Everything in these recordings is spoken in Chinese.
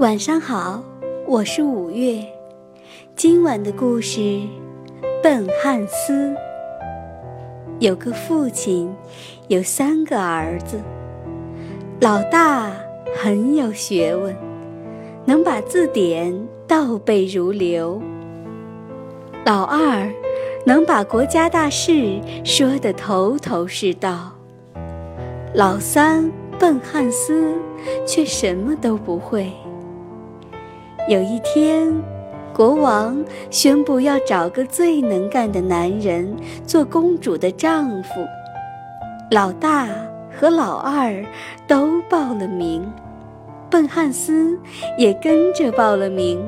晚上好，我是五月。今晚的故事，笨汉斯。有个父亲，有三个儿子。老大很有学问，能把字典倒背如流。老二能把国家大事说得头头是道。老三笨汉斯却什么都不会。有一天，国王宣布要找个最能干的男人做公主的丈夫。老大和老二都报了名，笨汉斯也跟着报了名。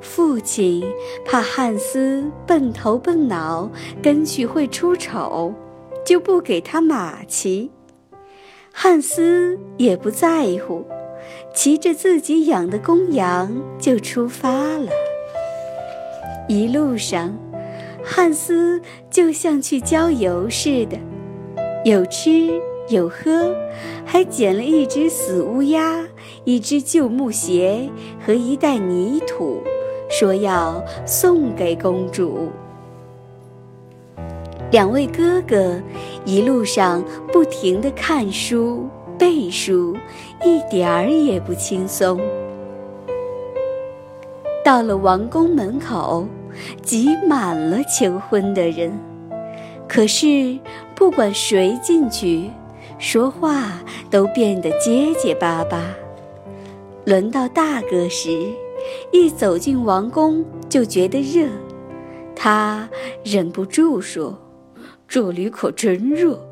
父亲怕汉斯笨头笨脑，跟去会出丑，就不给他马骑。汉斯也不在乎。骑着自己养的公羊就出发了。一路上，汉斯就像去郊游似的，有吃有喝，还捡了一只死乌鸦、一只旧木鞋和一袋泥土，说要送给公主。两位哥哥一路上不停地看书。背书一点儿也不轻松。到了王宫门口，挤满了求婚的人。可是不管谁进去，说话都变得结结巴巴。轮到大哥时，一走进王宫就觉得热，他忍不住说：“这里可真热。”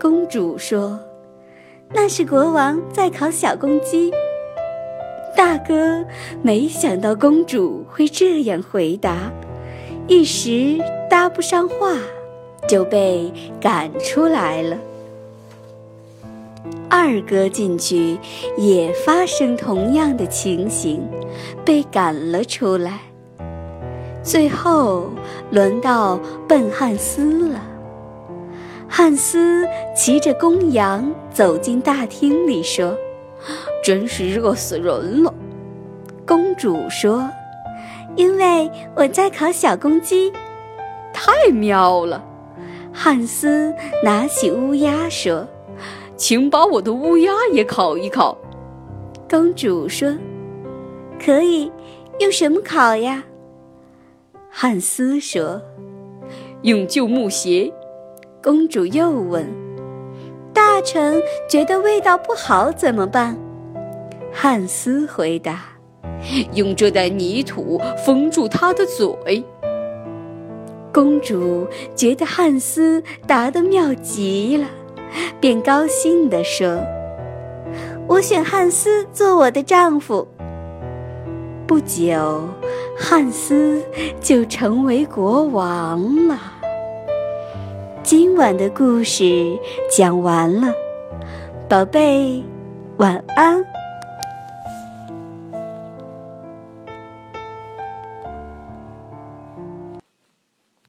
公主说。那是国王在烤小公鸡。大哥没想到公主会这样回答，一时搭不上话，就被赶出来了。二哥进去也发生同样的情形，被赶了出来。最后轮到笨汉斯了。汉斯骑着公羊走进大厅里，说：“ 真是热死人了。”公主说：“因为我在烤小公鸡，太妙了。”汉斯拿起乌鸦说：“请把我的乌鸦也烤一烤。”公主说：“可以，用什么烤呀？”汉斯说：“用旧木鞋。”公主又问：“大臣觉得味道不好怎么办？”汉斯回答：“用这袋泥土封住他的嘴。”公主觉得汉斯答得妙极了，便高兴地说：“我选汉斯做我的丈夫。”不久，汉斯就成为国王了。今晚的故事讲完了，宝贝，晚安。